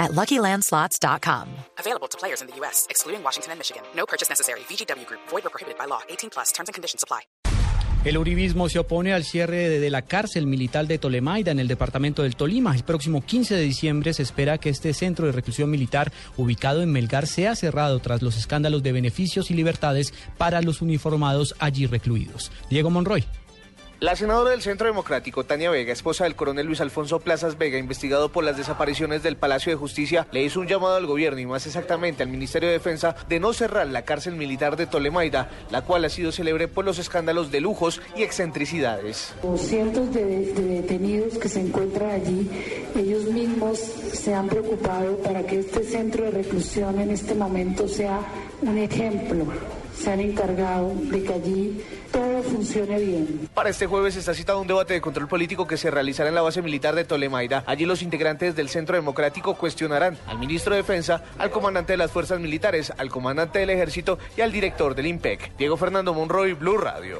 at LuckyLandSlots.com. Available to players in the U.S., excluding Washington and Michigan. No purchase necessary. VGW Group. Void or prohibited by law. 18 plus. Terms and conditions apply. El uribismo se opone al cierre de, de, la cárcel militar de Tolemaida en el departamento del Tolima. El próximo 15 de diciembre se espera que este centro de reclusión militar ubicado en Melgar sea cerrado tras los escándalos de beneficios y libertades para los uniformados allí recluidos. Diego Monroy. La senadora del Centro Democrático, Tania Vega, esposa del coronel Luis Alfonso Plazas Vega, investigado por las desapariciones del Palacio de Justicia, le hizo un llamado al gobierno y más exactamente al Ministerio de Defensa de no cerrar la cárcel militar de Tolemaida, la cual ha sido célebre por los escándalos de lujos y excentricidades. Cientos de, de detenidos que se encuentran allí, ellos mismos se han preocupado para que este centro de reclusión en este momento sea un ejemplo se han encargado de que allí todo funcione bien. Para este jueves está citado un debate de control político que se realizará en la base militar de Tolemaida. Allí los integrantes del Centro Democrático cuestionarán al ministro de Defensa, al comandante de las Fuerzas Militares, al comandante del Ejército y al director del IMPEC. Diego Fernando Monroy, Blue Radio.